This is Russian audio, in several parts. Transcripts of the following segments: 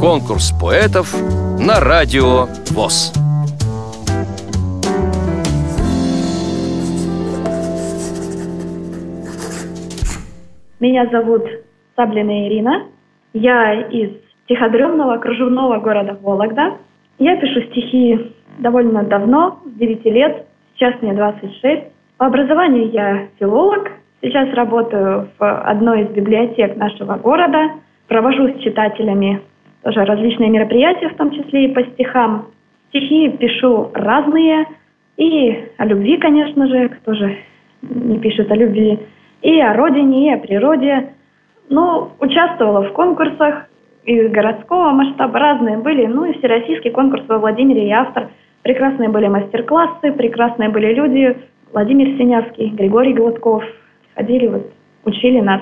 Конкурс поэтов на радио ВОЗ. Меня зовут Саблина Ирина. Я из стиходремного кружевного города Вологда. Я пишу стихи довольно давно, с 9 лет. Сейчас мне 26. По образованию я филолог. Сейчас работаю в одной из библиотек нашего города. Провожу с читателями тоже различные мероприятия, в том числе и по стихам. Стихи пишу разные. И о любви, конечно же, кто же не пишет о любви. И о родине, и о природе. Ну, участвовала в конкурсах и городского масштаба разные были, ну и всероссийский конкурс во Владимире и автор. Прекрасные были мастер-классы, прекрасные были люди. Владимир Синявский, Григорий Гладков ходили, вот, учили нас.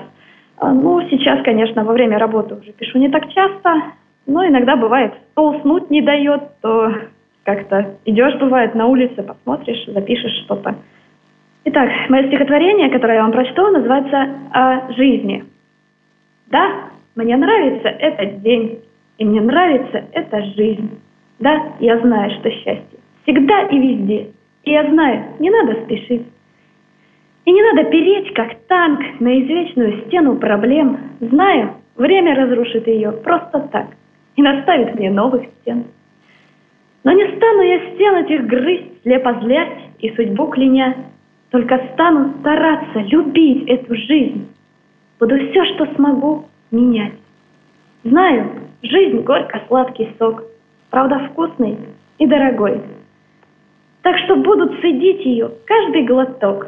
А, ну, сейчас, конечно, во время работы уже пишу не так часто, но иногда бывает, то уснуть не дает, то как-то идешь, бывает, на улице, посмотришь, запишешь что-то. Итак, мое стихотворение, которое я вам прочту, называется «О жизни». Да, мне нравится этот день, и мне нравится эта жизнь. Да, я знаю, что счастье всегда и везде. И я знаю, не надо спешить. И не надо переть, как танк, на извечную стену проблем. Знаю, время разрушит ее просто так и наставит мне новых стен. Но не стану я стен этих грызть, слепо злять и судьбу кляня, только стану стараться любить эту жизнь. Буду все, что смогу, менять. Знаю, жизнь горько-сладкий сок, правда вкусный и дорогой. Так что будут цедить ее каждый глоток,